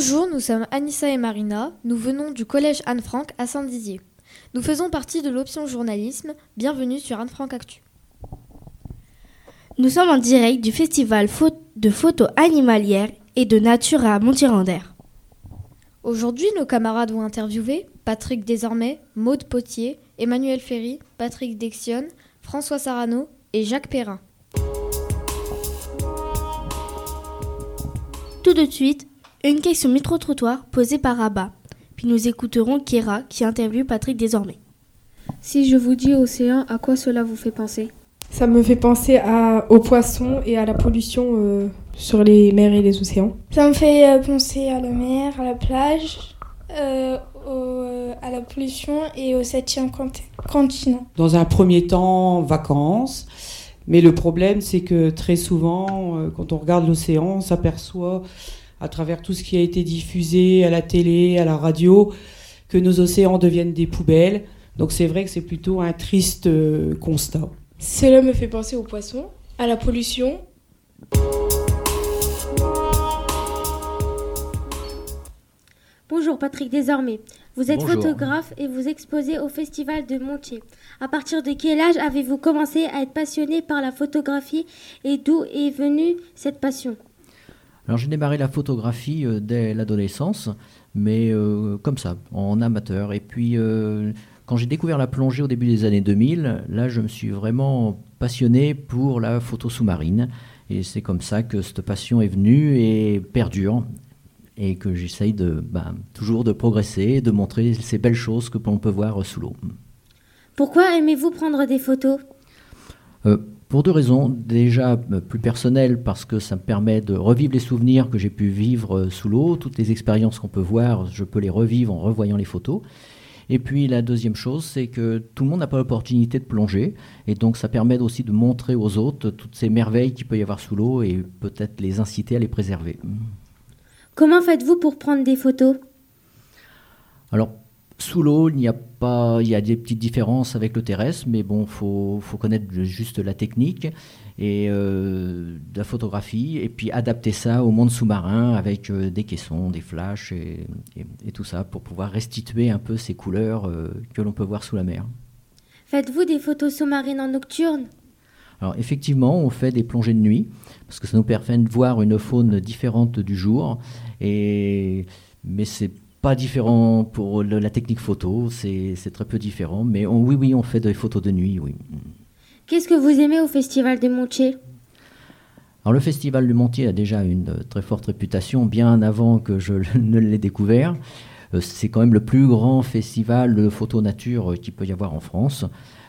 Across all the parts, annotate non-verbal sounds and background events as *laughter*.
Bonjour, nous sommes Anissa et Marina. Nous venons du collège Anne-Franck à Saint-Dizier. Nous faisons partie de l'option journalisme. Bienvenue sur Anne-Franck Actu. Nous sommes en direct du festival de photos animalières et de nature à Montirandère. Aujourd'hui, nos camarades vont interviewer Patrick Désormais, Maude Potier, Emmanuel Ferry, Patrick Dexion, François Sarano et Jacques Perrin. Tout de suite, une question micro-trottoir posée par Rabat. Puis nous écouterons Kira qui interviewe Patrick Désormais. Si je vous dis océan, à quoi cela vous fait penser? Ça me fait penser à, aux poissons et à la pollution euh, sur les mers et les océans. Ça me fait euh, penser à la mer, à la plage, euh, au, à la pollution et au septième continent. Dans un premier temps, vacances. Mais le problème, c'est que très souvent, quand on regarde l'océan, on s'aperçoit, à travers tout ce qui a été diffusé à la télé, à la radio, que nos océans deviennent des poubelles. Donc c'est vrai que c'est plutôt un triste constat. Cela me fait penser aux poissons, à la pollution. Bonjour Patrick Désormais. Vous êtes photographe et vous exposez au Festival de Montier. À partir de quel âge avez-vous commencé à être passionné par la photographie et d'où est venue cette passion? Alors j'ai démarré la photographie euh, dès l'adolescence, mais euh, comme ça, en amateur. Et puis euh, quand j'ai découvert la plongée au début des années 2000, là je me suis vraiment passionné pour la photo sous-marine. Et c'est comme ça que cette passion est venue et perdure et que j'essaye de, bah, toujours de progresser, de montrer ces belles choses que l'on peut voir sous l'eau. Pourquoi aimez-vous prendre des photos? Euh, Pour deux raisons. Déjà euh, plus personnelles, parce que ça me permet de revivre les souvenirs que j'ai pu vivre euh, sous l'eau. Toutes les expériences qu'on peut voir, je peux les revivre en revoyant les photos. Et puis la deuxième chose, c'est que tout le monde n'a pas l'opportunité de plonger. Et donc ça permet aussi de montrer aux autres toutes ces merveilles qu'il peut y avoir sous l'eau et peut-être les inciter à les préserver. Comment faites-vous pour prendre des photos? Alors, sous l'eau, il n'y a pas, il y a des petites différences avec le terrestre, mais bon, faut, faut connaître juste la technique et euh, de la photographie, et puis adapter ça au monde sous-marin avec euh, des caissons, des flashs et, et, tout ça pour pouvoir restituer un peu ces couleurs euh, que l'on peut voir sous la mer. Faites-vous des photos sous-marines en nocturne? Alors effectivement, on fait des plongées de nuit parce que ça nous permet de voir une faune différente du jour. Et mais c'est pas différent pour la technique photo, c'est très peu différent. Mais oui, oui, on fait des photos de nuit, oui. Qu'est-ce que vous aimez au Festival de Montier alors le Festival de Montier a déjà une très forte réputation, bien avant que je *laughs* ne l'ai découvert. Euh, c'est quand même le plus grand festival de photo nature qu'il peut y avoir en France.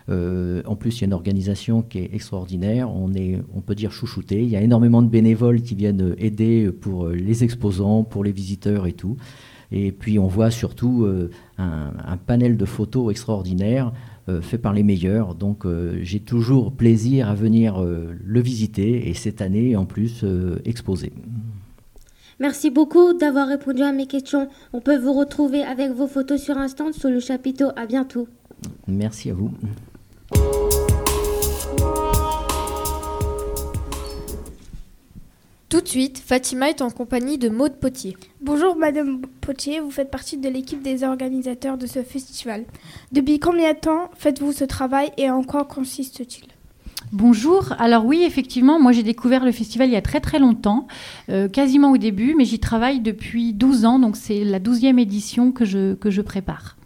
Euh, en plus, il y a une organisation qui est extraordinaire. On, est, on peut dire chouchouté. Il y a énormément de bénévoles qui viennent aider pour euh, les exposants, pour les visiteurs et tout. Et puis, on voit surtout euh, un, panel de photos extraordinaires fait par les meilleurs. Donc, j'ai toujours plaisir à venir le visiter et cette année, en plus, exposer. Merci beaucoup d'avoir répondu à mes questions. On peut vous retrouver avec vos photos sur Instant sous le chapiteau. À bientôt. Merci à vous. Tout de suite, Fatima est en compagnie de Maude Potier. Bonjour Madame Potier, vous faites partie de l'équipe des organisateurs de ce festival. Depuis combien de temps faites-vous ce travail et en quoi consiste-t-il? Bonjour. Alors oui, effectivement, moi j'ai découvert le festival il y a très très longtemps, euh, quasiment au début, mais j'y travaille depuis 12 ans, donc c'est la 12e édition que je, que je prépare.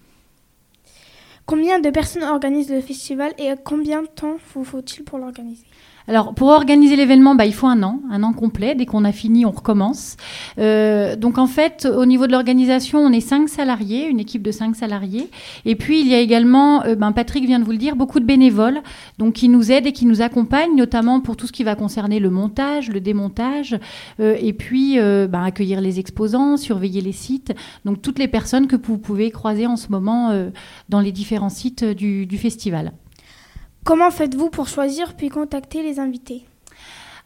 Combien de personnes organisent le festival et combien de temps vous faut-il pour l'organiser? Alors, pour organiser l'événement, bah, il faut un an, un an complet. Dès qu'on a fini, on recommence. Euh, donc, en fait, au niveau de l'organisation, on est cinq salariés, une équipe de cinq salariés. Et puis, il y a également, euh, ben, Patrick vient de vous le dire, beaucoup de bénévoles, donc qui nous aident et qui nous accompagnent, notamment pour tout ce qui va concerner le montage, le démontage, euh, et puis ben, accueillir les exposants, surveiller les sites. Donc, toutes les personnes que vous pouvez croiser en ce moment dans les différents sites du festival. Comment faites-vous pour choisir puis contacter les invités?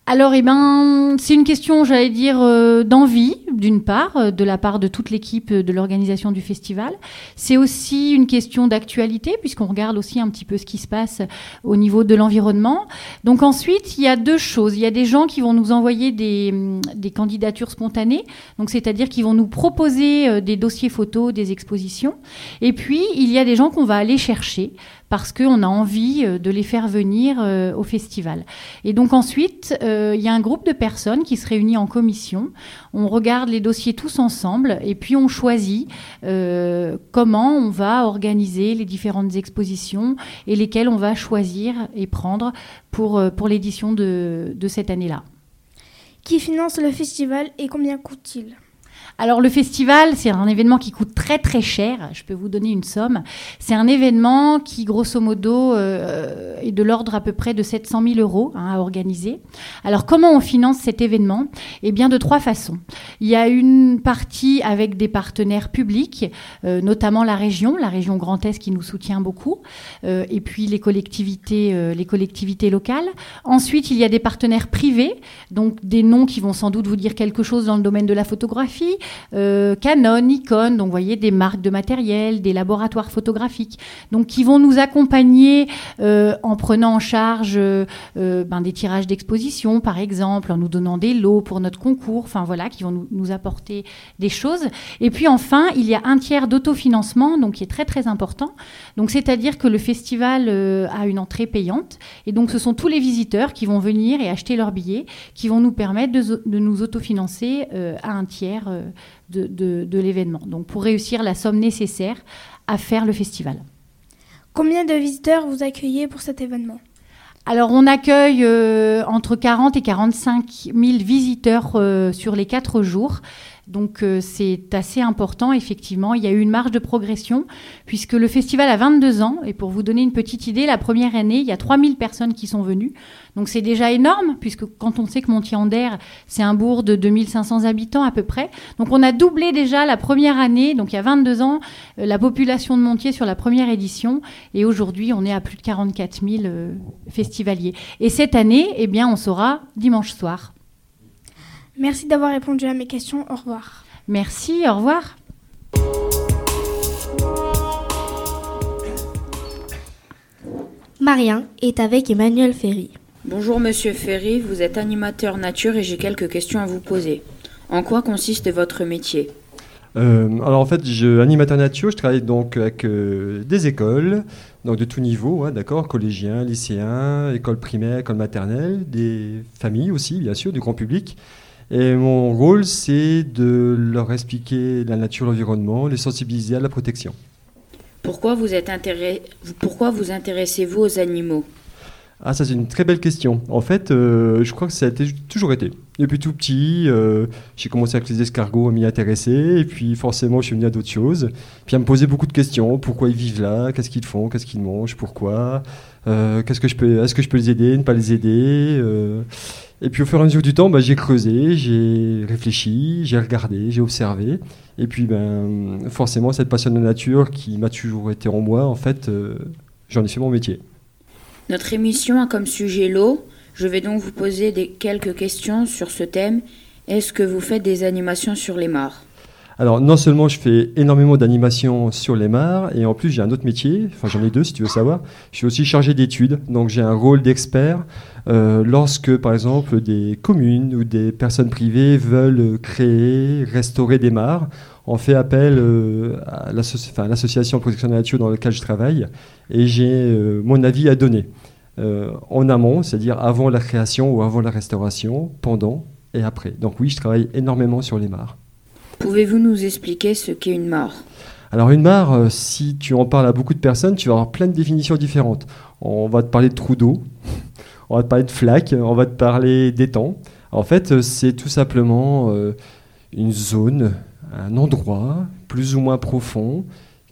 Alors, eh ben, c'est une question, j'allais dire, euh, d'envie, d'une part, euh, de la part de toute l'équipe de l'organisation du festival. C'est aussi une question d'actualité, puisqu'on regarde aussi un petit peu ce qui se passe au niveau de l'environnement. Donc ensuite, il y a deux choses. Il y a des gens qui vont nous envoyer des, des candidatures spontanées, donc c'est-à-dire qui vont nous proposer euh, des dossiers photos, des expositions. Et puis, il y a des gens qu'on va aller chercher parce qu'on a envie euh, de les faire venir euh, au festival. Et donc ensuite, euh, il y a un groupe de personnes qui se réunit en commission. On regarde les dossiers tous ensemble et puis on choisit comment on va organiser les différentes expositions et lesquelles on va choisir et prendre pour, pour l'édition de, de cette année-là. Qui finance le festival et combien coûte-t-il? Alors le festival, c'est un événement qui coûte très très cher. Je peux vous donner une somme. C'est un événement qui, grosso modo, euh, est de l'ordre à peu près de 700 000 euros hein, à organiser. Alors comment on finance cet événement? Eh bien de trois façons. Il y a une partie avec des partenaires publics, euh, notamment la région, la région Grand Est qui nous soutient beaucoup, euh, et puis les collectivités, les collectivités locales. Ensuite, il y a des partenaires privés, donc des noms qui vont sans doute vous dire quelque chose dans le domaine de la photographie euh, Canon, Nikon, donc vous voyez des marques de matériel, des laboratoires photographiques, donc qui vont nous accompagner euh, en prenant en charge euh, ben, des tirages d'exposition, par exemple, en nous donnant des lots pour notre concours, enfin voilà, qui vont nous, apporter des choses. Et puis enfin, il y a un tiers d'autofinancement, donc qui est très très important. Donc c'est-à-dire que le festival a une entrée payante, et donc ce sont tous les visiteurs qui vont venir et acheter leurs billets, qui vont nous permettre de, de nous autofinancer à un tiers de, l'événement. Donc pour réussir la somme nécessaire à faire le festival. Combien de visiteurs vous accueillez pour cet événement? Alors, on accueille euh, entre 40 et 45 000 visiteurs euh, sur les quatre jours. Donc euh, c'est assez important, effectivement. Il y a eu une marge de progression, puisque le festival a 22 ans. Et pour vous donner une petite idée, la première année, il y a 3000 personnes qui sont venues. Donc c'est déjà énorme, puisque quand on sait que Montier-Ander, c'est un bourg de 2500 habitants à peu près. Donc on a doublé déjà la première année, donc il y a 22 ans, euh, la population de Montier sur la première édition. Et aujourd'hui, on est à plus de 44 000 euh, festivaliers. Et cette année, eh bien, on saura dimanche soir. Merci d'avoir répondu à mes questions. Au revoir. Merci, au revoir. Marien est avec Emmanuel Ferry. Bonjour Monsieur Ferry, vous êtes animateur nature et j'ai quelques questions à vous poser. En quoi consiste votre métier euh, alors en fait, je, animateur nature, je travaille donc avec euh, des écoles, donc de tout niveau, hein, d'accord, collégiens, lycéens, école primaire, école maternelle, des familles aussi, bien sûr, du grand public. Et mon rôle, c'est de leur expliquer la nature, l'environnement, les sensibiliser à la protection. Pourquoi vous, êtes Pourquoi vous intéressez-vous aux animaux? Ah, ça c'est une très belle question. En fait, euh, je crois que ça a toujours été. Depuis tout petit, euh, j'ai commencé avec les escargots à m'y intéresser, et puis forcément, je suis venu à d'autres choses. Puis à me poser beaucoup de questions. Pourquoi ils vivent là? Qu'est-ce qu'ils font? Qu'est-ce qu'ils mangent? Pourquoi? Euh, Qu'est-ce que je peux Est-ce que je peux les aider? Ne pas les aider? Et puis au fur et à mesure du temps, bah, j'ai creusé, j'ai réfléchi, j'ai regardé, j'ai observé. Et puis, ben, forcément, cette passion de nature qui m'a toujours été en moi, en fait, j'en ai fait mon métier. Notre émission a comme sujet l'eau. Je vais donc vous poser quelques questions sur ce thème. Est-ce que vous faites des animations sur les mares? Alors, non seulement je fais énormément d'animations sur les mares, et en plus j'ai un autre métier, enfin j'en ai deux si tu veux savoir. Je suis aussi chargé d'études, donc j'ai un rôle d'expert euh, lorsque, par exemple, des communes ou des personnes privées veulent créer, restaurer des mares. On fait appel euh, à l'association de protection de la nature dans laquelle je travaille, et j'ai euh, mon avis à donner. en amont, c'est-à-dire avant la création ou avant la restauration, pendant et après. Donc oui, je travaille énormément sur les mares. Pouvez-vous nous expliquer ce qu'est une mare alors une mare, euh, si tu en parles à beaucoup de personnes, tu vas avoir plein de définitions différentes. On va te parler de trou d'eau, on va te parler de flaque, on va te parler d'étang. En fait, euh, c'est tout simplement euh, une zone, un endroit plus ou moins profond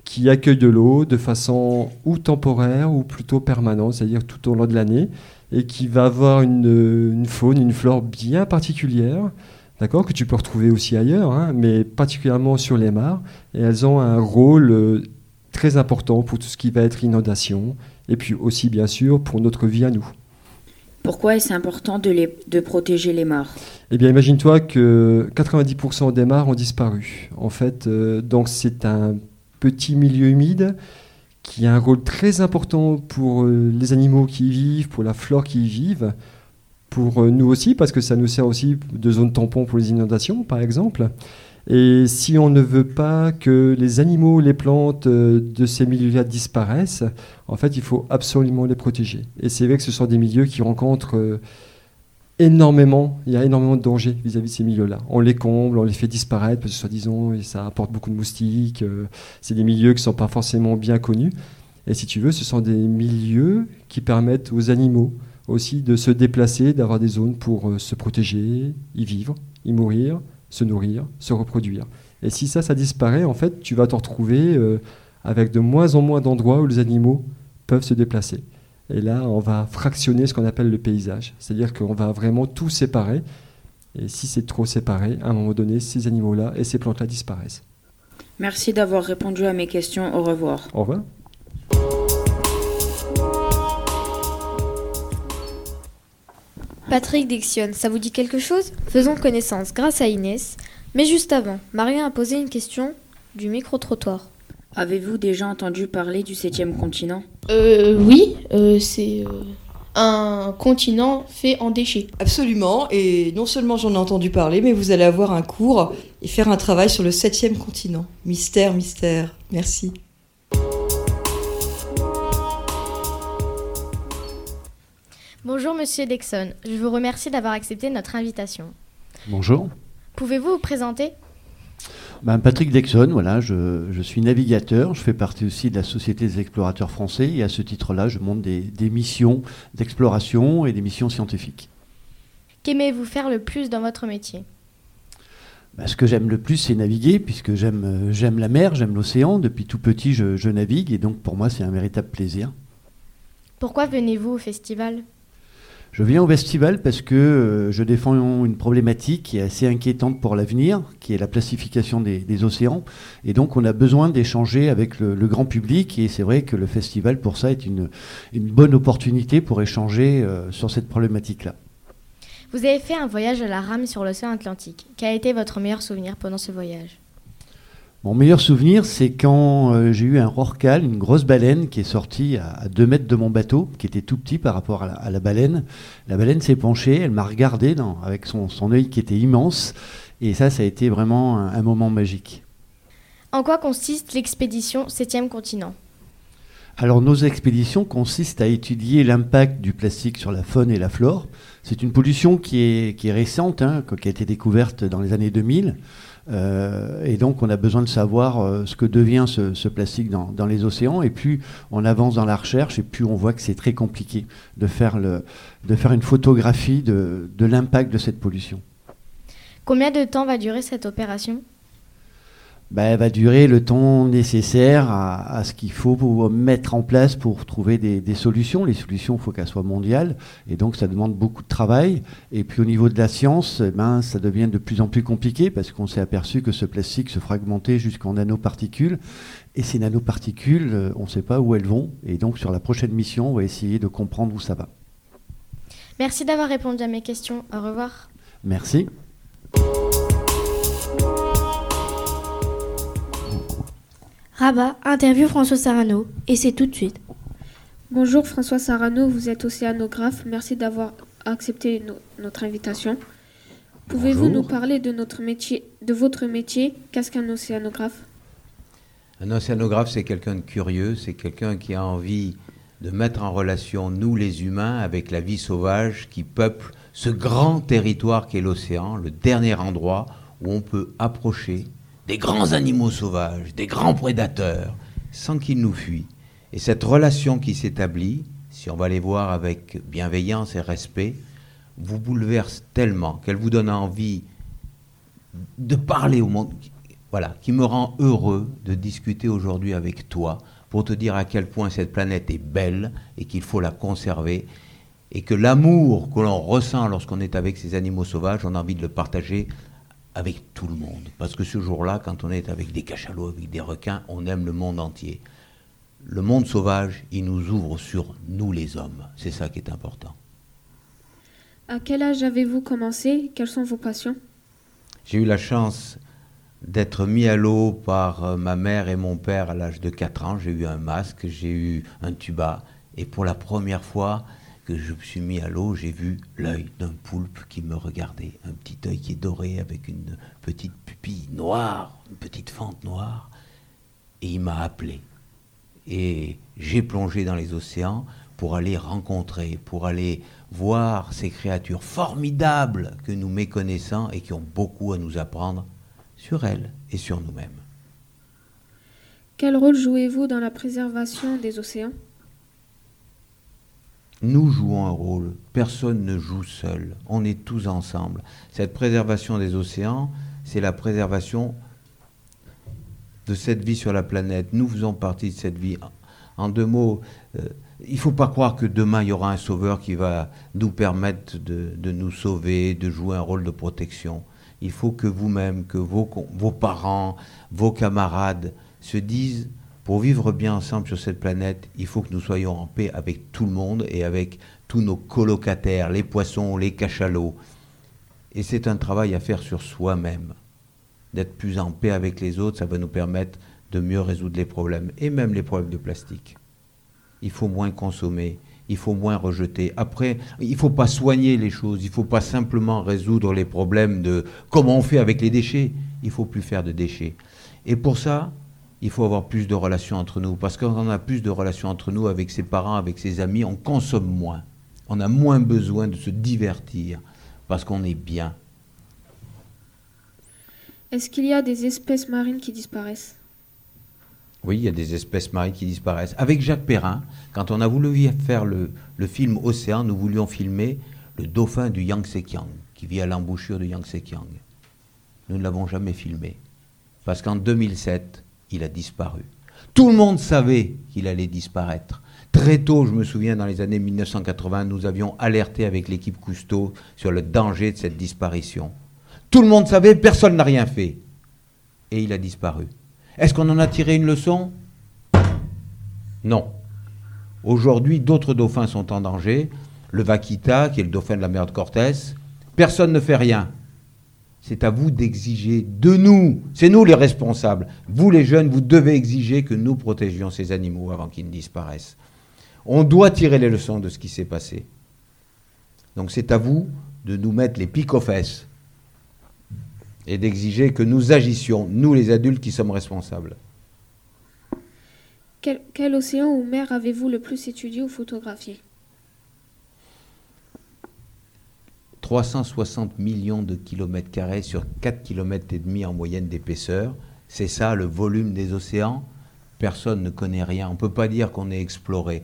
qui accueille de l'eau de façon ou temporaire ou plutôt permanente, c'est-à-dire tout au long de l'année, et qui va avoir une, une faune, une flore bien particulière d'accord, que tu peux retrouver aussi ailleurs, hein, mais particulièrement sur les mares. Et elles ont un rôle euh, très important pour tout ce qui va être inondation, et puis aussi bien sûr pour notre vie à nous. Pourquoi est-ce important de, les, de protéger les mares? Eh bien, imagine-toi que 90% des mares ont disparu. En fait, euh, donc c'est un petit milieu humide qui a un rôle très important pour euh, les animaux qui y vivent, pour la flore qui y vivent, pour euh, nous aussi, parce que ça nous sert aussi de zone tampon pour les inondations, par exemple. Et si on ne veut pas que les animaux, les plantes de ces milieux-là disparaissent, en fait, il faut absolument les protéger. Et c'est vrai que ce sont des milieux qui rencontrent énormément, il y a énormément de dangers vis-à-vis de ces milieux-là. On les comble, on les fait disparaître, parce que soi-disant, ça apporte beaucoup de moustiques. Euh, c'est des milieux qui ne sont pas forcément bien connus. Et si tu veux, ce sont des milieux qui permettent aux animaux aussi de se déplacer, d'avoir des zones pour euh, se protéger, y vivre, y mourir, se nourrir, se reproduire. Et si ça, ça disparaît, en fait, tu vas te retrouver euh, avec de moins en moins d'endroits où les animaux peuvent se déplacer. Et là, on va fractionner ce qu'on appelle le paysage. C'est-à-dire qu'on va vraiment tout séparer. Et si c'est trop séparé, à un moment donné, ces animaux-là et ces plantes-là disparaissent. Merci d'avoir répondu à mes questions. Au revoir. Au revoir. Patrick Dixion, ça vous dit quelque chose? Faisons connaissance grâce à Inès. Mais juste avant, Maria a posé une question du micro-trottoir. Avez-vous déjà entendu parler du septième continent? Euh, Oui, euh, c'est euh, un continent fait en déchets. Absolument, et non seulement j'en ai entendu parler, mais vous allez avoir un cours et faire un travail sur le septième continent. Mystère, mystère. Merci. Bonjour Monsieur Dexon, je vous remercie d'avoir accepté notre invitation. Bonjour. Pouvez-vous vous présenter? Ben, Patrick Dexon, voilà, je, suis navigateur, je fais partie aussi de la Société des explorateurs français et à ce titre-là, je monte des, missions d'exploration et des missions scientifiques. Qu'aimez-vous faire le plus dans votre métier? Ben, Ce que j'aime le plus, c'est naviguer, puisque j'aime, j'aime la mer, j'aime l'océan. Depuis tout petit, je, je navigue et donc pour moi, c'est un véritable plaisir. Pourquoi venez-vous au festival? Je viens au festival parce que euh, je défends une problématique qui est assez inquiétante pour l'avenir, qui est la classification des, océans. Et donc, on a besoin d'échanger avec le, grand public. Et c'est vrai que le festival, pour ça, est une, bonne opportunité pour échanger euh, sur cette problématique-là. Vous avez fait un voyage à la rame sur l'océan Atlantique. Quel a été votre meilleur souvenir pendant ce voyage? Mon meilleur souvenir, c'est quand euh, j'ai eu un rorcal, une grosse baleine qui est sortie à, 2 mètres de mon bateau, qui était tout petit par rapport à la, baleine. La baleine s'est penchée, elle m'a regardé avec son, son œil qui était immense. Et ça, ça a été vraiment un, moment magique. En quoi consiste l'expédition 7e continent? Alors nos expéditions consistent à étudier l'impact du plastique sur la faune et la flore. C'est une pollution qui est, qui est récente, hein, qui a été découverte dans les années 2000. Euh, et donc, on a besoin de savoir euh, ce que devient ce, plastique dans, les océans. Et plus on avance dans la recherche, et plus on voit que c'est très compliqué de faire, une photographie de l'impact de cette pollution. Combien de temps va durer cette opération? Bah, elle va durer le temps nécessaire à, ce qu'il faut mettre en place pour trouver des, solutions. Les solutions, il faut qu'elles soient mondiales, et donc ça demande beaucoup de travail. Et puis au niveau de la science, eh ben, ça devient de plus en plus compliqué parce qu'on s'est aperçu que ce plastique se fragmentait jusqu'en nanoparticules. Et ces nanoparticules, euh, on ne sait pas où elles vont. Et donc sur la prochaine mission, on va essayer de comprendre où ça va. Merci d'avoir répondu à mes questions. Au revoir. Merci. Rabat interview François Sarano et c'est tout de suite. Bonjour François Sarano, vous êtes océanographe. Merci d'avoir accepté notre invitation. Pouvez-vous nous parler de notre métier, de votre métier Qu'est-ce qu'un océanographe? Un océanographe, c'est quelqu'un de curieux, c'est quelqu'un qui a envie de mettre en relation nous les humains avec la vie sauvage qui peuple ce grand territoire qu'est l'océan, le dernier endroit où on peut approcher des grands animaux sauvages, des grands prédateurs, sans qu'ils nous fuient. Et cette relation qui s'établit, si on va les voir avec bienveillance et respect, vous bouleverse tellement qu'elle vous donne envie de parler au monde. Voilà, qui me rend heureux de discuter aujourd'hui avec toi pour te dire à quel point cette planète est belle et qu'il faut la conserver et que l'amour que l'on ressent lorsqu'on est avec ces animaux sauvages, on a envie de le partager avec tout le monde. Parce que ce jour-là, quand on est avec des cachalots, avec des requins, on aime le monde entier. Le monde sauvage, il nous ouvre sur nous les hommes. C'est ça qui est important. À quel âge avez-vous commencé? Quelles sont vos passions? J'ai eu la chance d'être mis à l'eau par euh, ma mère et mon père à l'âge de 4 ans. J'ai eu un masque, j'ai eu un tuba. Et pour la première fois que je me suis mis à l'eau, j'ai vu l'œil d'un poulpe qui me regardait. Un petit œil qui est doré avec une petite pupille noire, une petite fente noire. Et il m'a appelé. Et j'ai plongé dans les océans pour aller rencontrer, pour aller voir ces créatures formidables que nous méconnaissons et qui ont beaucoup à nous apprendre sur elles et sur nous-mêmes. Quel rôle jouez-vous dans la préservation des océans? Nous jouons un rôle. Personne ne joue seul. On est tous ensemble. Cette préservation des océans, c'est la préservation de cette vie sur la planète. Nous faisons partie de cette vie. En deux mots, euh, il ne faut pas croire que demain il y aura un sauveur qui va nous permettre de, nous sauver, de jouer un rôle de protection il faut que vous-même, que vos, parents, vos camarades se disent, pour vivre bien ensemble sur cette planète, il faut que nous soyons en paix avec tout le monde et avec tous nos colocataires, les poissons, les cachalots. Et c'est un travail à faire sur soi-même. D'être plus en paix avec les autres, ça va nous permettre de mieux résoudre les problèmes, et même les problèmes de plastique. Il faut moins consommer, il faut moins rejeter. Après, il ne faut pas soigner les choses, il ne faut pas simplement résoudre les problèmes de comment on fait avec les déchets. Il faut plus faire de déchets. Et pour ça, il faut avoir plus de relations entre nous. Parce qu'on on a plus de relations entre nous avec ses parents, avec ses amis, on consomme moins. On a moins besoin de se divertir parce qu'on est bien. Est-ce qu'il y a des espèces marines qui disparaissent? Oui, il y a des espèces marines qui disparaissent. Avec Jacques Perrin, quand on a voulu faire le, film Océan, nous voulions filmer le dauphin du Yangtze-Kiang, qui vit à l'embouchure du Yangtze-Kiang. Nous ne l'avons jamais filmé, parce qu'en 2007, il a disparu. Tout le monde savait qu'il allait disparaître. Très tôt, je me souviens, dans les années 1980, nous avions alerté avec l'équipe Cousteau sur le danger de cette disparition. Tout le monde savait, personne n'a rien fait. Et il a disparu. Est-ce qu'on en a tiré une leçon? Non. Aujourd'hui, d'autres dauphins sont en danger. Le vaquita, qui est le dauphin de la mer de Cortés, personne ne fait rien. C'est à vous d'exiger de nous, c'est nous les responsables. Vous les jeunes, vous devez exiger que nous protégions ces animaux avant qu'ils ne disparaissent. On doit tirer les leçons de ce qui s'est passé. Donc c'est à vous de nous mettre les pics aux fesses et d'exiger que nous agissions, nous les adultes qui sommes responsables. Quel, océan ou mer avez-vous le plus étudié ou photographié? 360 millions de kilomètres carrés sur 4 km et demi en moyenne d'épaisseur. C'est ça le volume des océans? Personne ne connaît rien. On ne peut pas dire qu'on est exploré.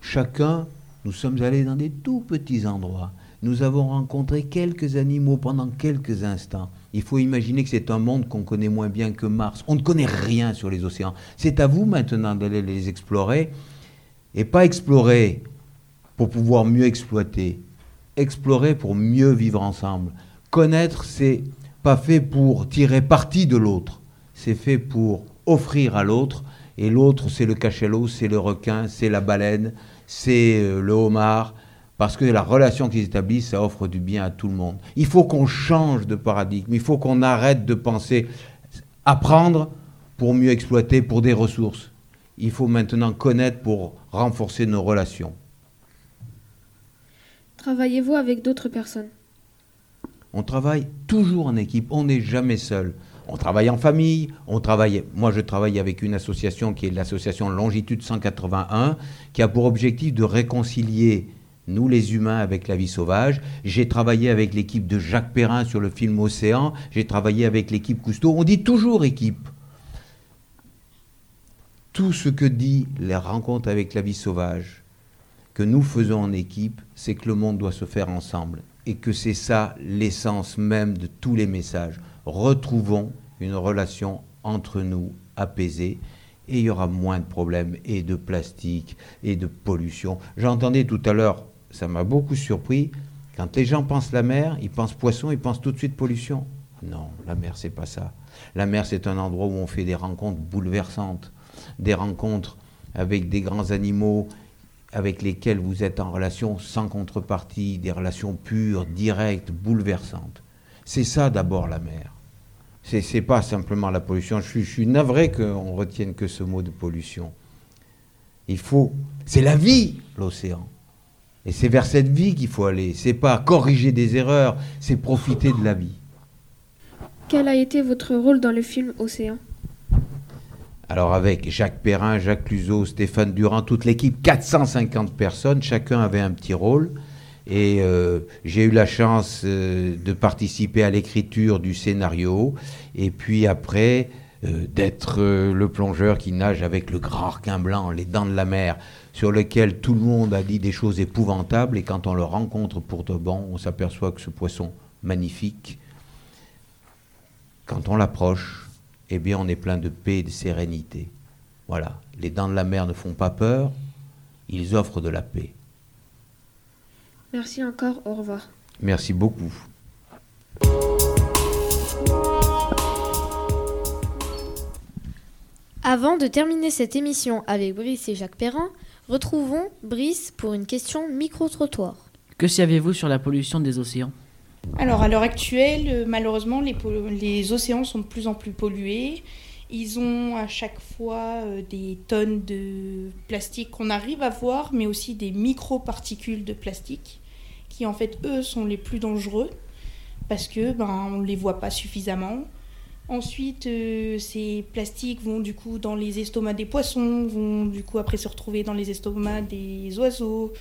Chacun, nous sommes allés dans des tout petits endroits. Nous avons rencontré quelques animaux pendant quelques instants. Il faut imaginer que c'est un monde qu'on connaît moins bien que Mars. On ne connaît rien sur les océans. C'est à vous maintenant d'aller les explorer et pas explorer pour pouvoir mieux exploiter. Explorer pour mieux vivre ensemble. Connaître, c'est pas fait pour tirer parti de l'autre. C'est fait pour offrir à l'autre. Et l'autre, c'est le cachalot, c'est le requin, c'est la baleine, c'est euh, le homard, parce que la relation qu'ils établissent, ça offre du bien à tout le monde. Il faut qu'on change de paradigme, il faut qu'on arrête de penser apprendre pour mieux exploiter, pour des ressources. Il faut maintenant connaître pour renforcer nos relations. Travaillez-vous avec d'autres personnes? On travaille toujours en équipe, on n'est jamais seul. On travaille en famille, on travaille. Moi, je travaille avec une association qui est l'association Longitude 181, qui a pour objectif de réconcilier nous les humains avec la vie sauvage. J'ai travaillé avec l'équipe de Jacques Perrin sur le film Océan, j'ai travaillé avec l'équipe Cousteau. On dit toujours équipe. Tout ce que dit la rencontre avec la vie sauvage, que nous faisons en équipe, c'est que le monde doit se faire ensemble. Et que c'est ça l'essence même de tous les messages. Retrouvons une relation entre nous apaisée et il y aura moins de problèmes et de plastique et de pollution. J'entendais tout à l'heure ça m'a beaucoup surpris. Quand les gens pensent la mer, ils pensent poisson, ils pensent tout de suite pollution. Non, la mer, c'est pas ça. La mer, c'est un endroit où on fait des rencontres bouleversantes, des rencontres avec des grands animaux avec lesquels vous êtes en relation sans contrepartie, des relations pures, directes, bouleversantes. C'est ça d'abord la mer. C'est, pas simplement la pollution. Je je suis navré qu'on retienne que ce mot de pollution. Il faut. C'est la vie, l'océan. Et c'est vers cette vie qu'il faut aller. C'est pas corriger des erreurs, c'est profiter de la vie. Quel a été votre rôle dans le film Océan? Alors avec Jacques Perrin, Jacques Cluzot, Stéphane Durand, toute l'équipe, 450 personnes, chacun avait un petit rôle. Et euh, j'ai eu la chance euh, de participer à l'écriture du scénario, et puis après euh, d'être le plongeur qui nage avec le grand requin blanc, les dents de la mer, sur lequel tout le monde a dit des choses épouvantables, et quand on le rencontre pour de bon, on s'aperçoit que ce poisson magnifique, quand on l'approche, eh bien on est plein de paix et de sérénité. Voilà, les dents de la mer ne font pas peur, ils offrent de la paix. Merci encore, au revoir. Merci beaucoup. Avant de terminer cette émission avec Brice et Jacques Perrin, retrouvons Brice pour une question micro-trottoir. Que savez-vous sur la pollution des océans? Alors, à l'heure actuelle, malheureusement, les, océans sont de plus en plus pollués. Ils ont à chaque fois euh, des tonnes de plastique qu'on arrive à voir, mais aussi des microparticules de plastique, qui en fait, eux, sont les plus dangereux, parce que ben, on ne les voit pas suffisamment. Ensuite, euh, ces plastiques vont du coup dans les estomacs des poissons, vont du coup après se retrouver dans les estomacs des oiseaux,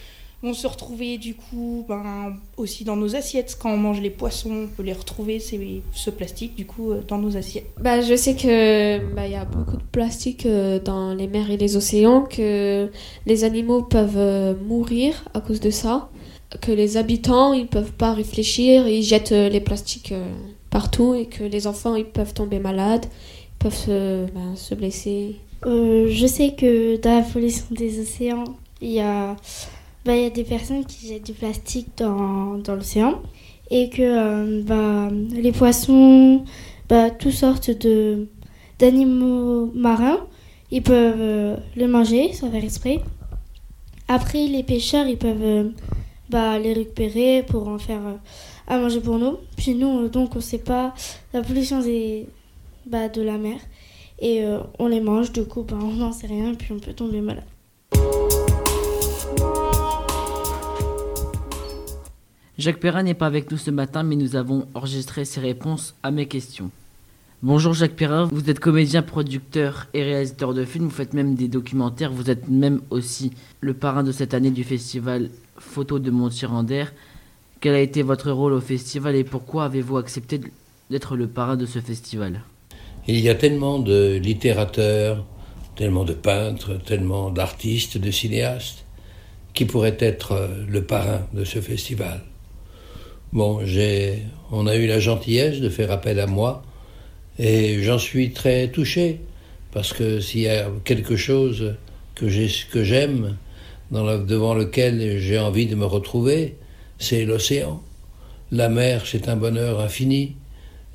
vont se retrouver du coup ben, aussi dans nos assiettes. Quand on mange les poissons, on peut les retrouver, ce plastique du coup, euh, dans nos assiettes. Bah, je sais que bah, y a beaucoup de plastique euh, dans les mers et les océans, que les animaux peuvent euh, mourir à cause de ça, que les habitants ils peuvent pas réfléchir, ils jettent les plastiques partout et que les enfants ils peuvent tomber malades, ils peuvent se, ben, se blesser. je sais que dans la pollution des océans, il y a bah, y a des personnes qui jettent du plastique dans, dans l'océan et que euh, bah, les poissons, bah, toutes sortes d'animaux marins, ils peuvent euh, le manger sans faire exprès. Après, les pêcheurs, ils peuvent euh, bah, les récupérer pour en faire à manger pour nous. Puis nous, donc, on sait pas la pollution des, bah, de la mer. Et on les mange, du coup, bah, on n'en sait rien, puis on peut tomber malade. Jacques Perrin n'est pas avec nous ce matin, mais nous avons enregistré ses réponses à mes questions. Bonjour Jacques Perrin, vous êtes comédien, producteur et réalisateur de films, vous faites même des documentaires, vous êtes même aussi le parrain de cette année du festival Photo de Montier-Randère. Quel a été votre rôle au festival et pourquoi avez-vous accepté d'être le parrain de ce festival? Il y a tellement de littérateurs, tellement de peintres, tellement d'artistes, de cinéastes qui pourraient être le parrain de ce festival. Bon, j'ai, on a eu la gentillesse de faire appel à moi et j'en suis très touché parce que s'il y a quelque chose que, j'ai, que j'aime, devant lequel j'ai envie de me retrouver, c'est l'océan. La mer, c'est un bonheur infini.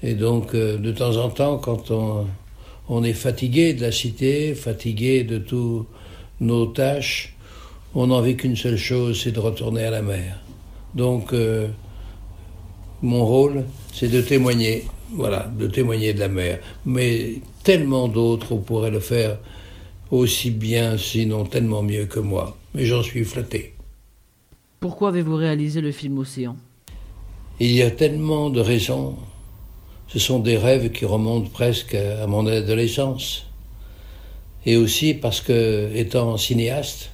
Et donc, euh, de temps en temps, quand on, est fatigué de la cité, fatigué de toutes nos tâches, on n'a envie qu'une seule chose, c'est de retourner à la mer. Donc, euh, mon rôle, c'est de témoigner, voilà, de témoigner de la mer. Mais tellement d'autres pourraient le faire aussi bien, sinon tellement mieux que moi. Mais j'en suis flatté. Pourquoi avez-vous réalisé le film Océan? Il y a tellement de raisons. Ce sont des rêves qui remontent presque à mon adolescence. Et aussi parce que, étant cinéaste,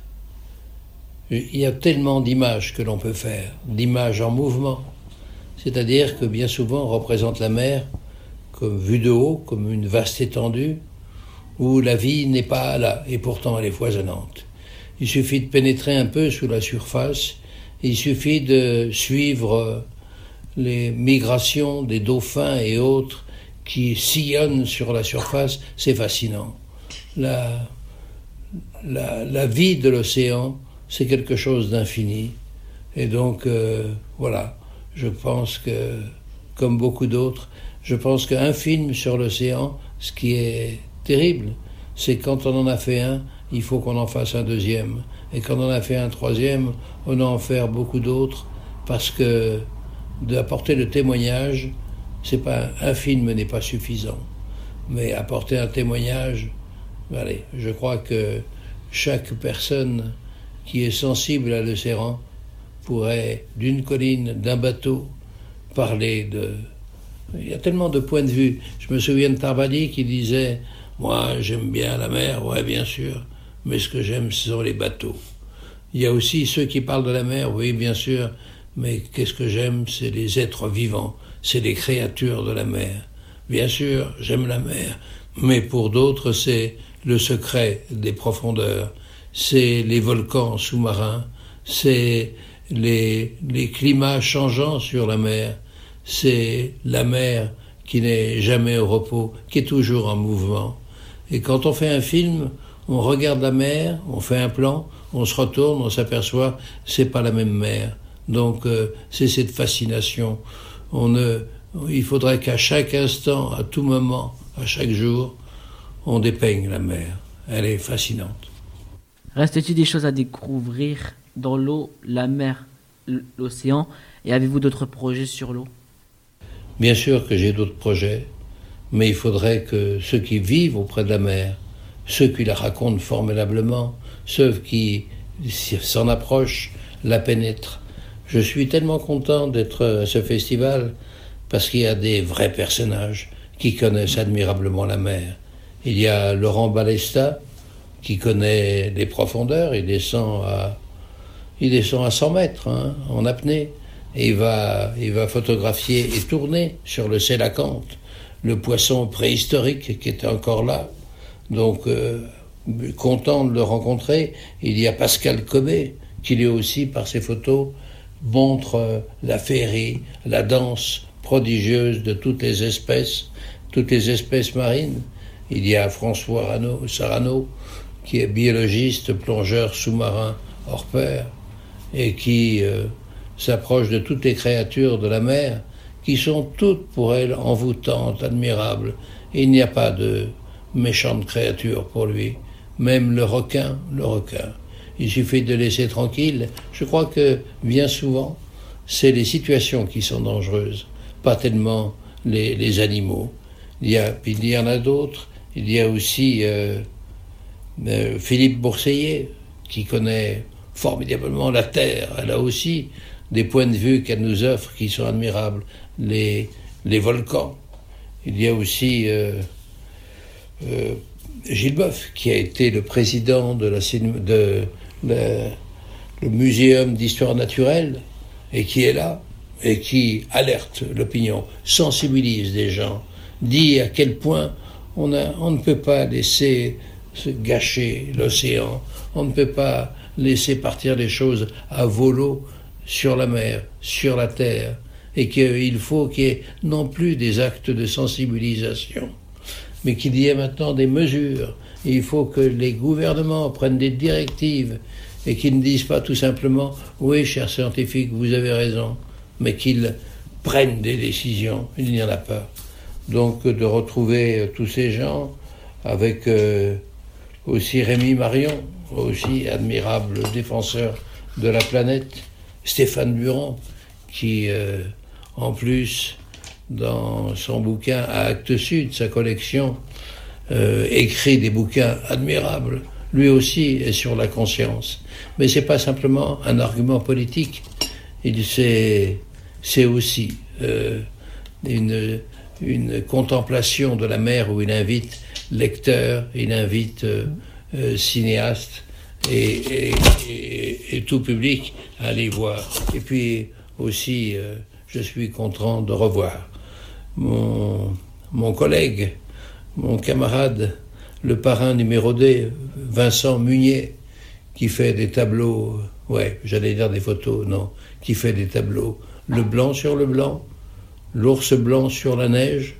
il y a tellement d'images que l'on peut faire, d'images en mouvement. C'est-à-dire que bien souvent on représente la mer comme vue de haut, comme une vaste étendue, où la vie n'est pas là, et pourtant elle est foisonnante. Il suffit de pénétrer un peu sous la surface, il suffit de suivre les migrations des dauphins et autres qui sillonnent sur la surface, c'est fascinant. La, la, vie de l'océan, c'est quelque chose d'infini. Et donc, euh, voilà, je pense que, comme beaucoup d'autres, je pense qu'un film sur l'océan, ce qui est terrible, c'est quand on en a fait un il faut qu'on en fasse un deuxième. Et quand on a fait un troisième, on a en faire beaucoup d'autres, parce que d'apporter le témoignage, c'est pas un film n'est pas suffisant, mais apporter un témoignage, allez, je crois que chaque personne qui est sensible à l'océan pourrait, d'une colline, d'un bateau, parler de. Il y a tellement de points de vue. Je me souviens de Tarbadi qui disait Moi, j'aime bien la mer, ouais, bien sûr, mais ce que j'aime, ce sont les bateaux. Il y a aussi ceux qui parlent de la mer, oui, bien sûr, mais qu'est-ce que j'aime C'est les êtres vivants, c'est les créatures de la mer. Bien sûr, j'aime la mer, mais pour d'autres, c'est le secret des profondeurs, c'est les volcans sous-marins, c'est les, climats changeants sur la mer, c'est la mer qui n'est jamais au repos, qui est toujours en mouvement. Et quand on fait un film, on regarde la mer, on fait un plan, on se retourne, on s'aperçoit, c'est pas la même mer. Donc euh, c'est cette fascination. On ne, il faudrait qu'à chaque instant, à tout moment, à chaque jour, on dépeigne la mer. Elle est fascinante. Reste-t-il des choses à découvrir dans l'eau, la mer, l'océan Et avez-vous d'autres projets sur l'eau? Bien sûr que j'ai d'autres projets, mais il faudrait que ceux qui vivent auprès de la mer, ceux qui la racontent formidablement, ceux qui s'en approchent, la pénètrent. Je suis tellement content d'être à ce festival parce qu'il y a des vrais personnages qui connaissent admirablement la mer. Il y a Laurent Balesta qui connaît les profondeurs, il descend à, il descend à 100 mètres hein, en apnée et il va, il va photographier et tourner sur le Sélacanthe, le poisson préhistorique qui était encore là. Donc, euh, content de le rencontrer. Il y a Pascal Cobet, qui lui aussi, par ses photos, montre euh, la féerie, la danse prodigieuse de toutes les espèces, toutes les espèces marines. Il y a François Sarano, qui est biologiste, plongeur sous-marin hors pair, et qui euh, s'approche de toutes les créatures de la mer, qui sont toutes pour elle envoûtantes, admirables. il n'y a pas de méchante créature pour lui. Même le requin, le requin. Il suffit de laisser tranquille. Je crois que bien souvent, c'est les situations qui sont dangereuses, pas tellement les, animaux. Il y, en a d'autres. Il y a aussi euh, euh, Philippe Bourseillet, qui connaît formidablement la Terre. Elle a aussi des points de vue qu'elle nous offre qui sont admirables. Les, les volcans. Il y a aussi euh, euh, Gilles Boeuf, qui a été le président de la, de, le Muséum d'histoire naturelle, et qui est là, et qui alerte l'opinion, sensibilise des gens, dit à quel point on, a, on ne peut pas laisser se gâcher l'océan, on ne peut pas laisser partir les choses à volo sur la mer, sur la terre, et qu'il faut qu'il y ait non plus des actes de sensibilisation, mais qu'il y ait maintenant des mesures. il faut que les gouvernements prennent des directives et qu'ils ne disent pas tout simplement oui, chers scientifiques, vous avez raison, mais qu'ils prennent des décisions. Il n'y en a pas. Donc de retrouver euh, tous ces gens avec euh, aussi Rémi Marion, aussi admirable défenseur de la planète, Stéphane Buron, qui euh, en plus dans son bouquin à Actes Sud, sa collection, euh, écrit des bouquins admirables. Lui aussi est sur la conscience. Mais c'est pas simplement un argument politique. Il c'est c'est aussi euh, une, une contemplation de la mer où il invite lecteurs, il invite euh, cinéastes et, tout public à aller voir. Et puis aussi, euh, je suis content de revoir mon, mon collègue, mon camarade, le parrain numéro 2, Vincent Munier, qui fait des tableaux, ouais, j'allais dire des photos, non, qui fait des tableaux, le blanc sur le blanc, l'ours blanc sur la neige,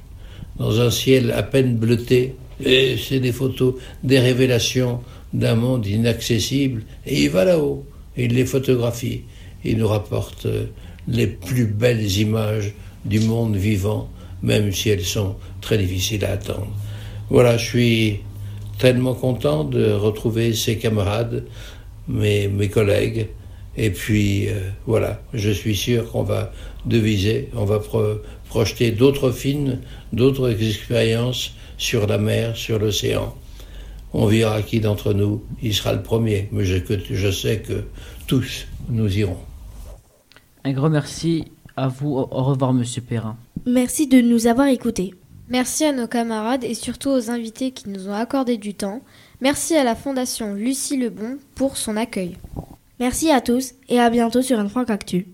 dans un ciel à peine bleuté, et c'est des photos, des révélations d'un monde inaccessible, et il va là-haut, il les photographie, il nous rapporte euh, les plus belles images du monde vivant, même si elles sont très difficiles à attendre. Voilà, je suis tellement content de retrouver ses camarades, mes, mes collègues. Et puis euh, voilà, je suis sûr qu'on va deviser, on va projeter d'autres films, d'autres expériences sur la mer, sur l'océan. On verra qui d'entre nous il sera le premier, mais je, je sais que tous nous irons. Un grand merci à vous. Au revoir, Monsieur Perrin. Merci de nous avoir écoutés. Merci à nos camarades et surtout aux invités qui nous ont accordé du temps. Merci à la Fondation Lucie Lebon pour son accueil. Merci à tous et à bientôt sur un Franc Actu.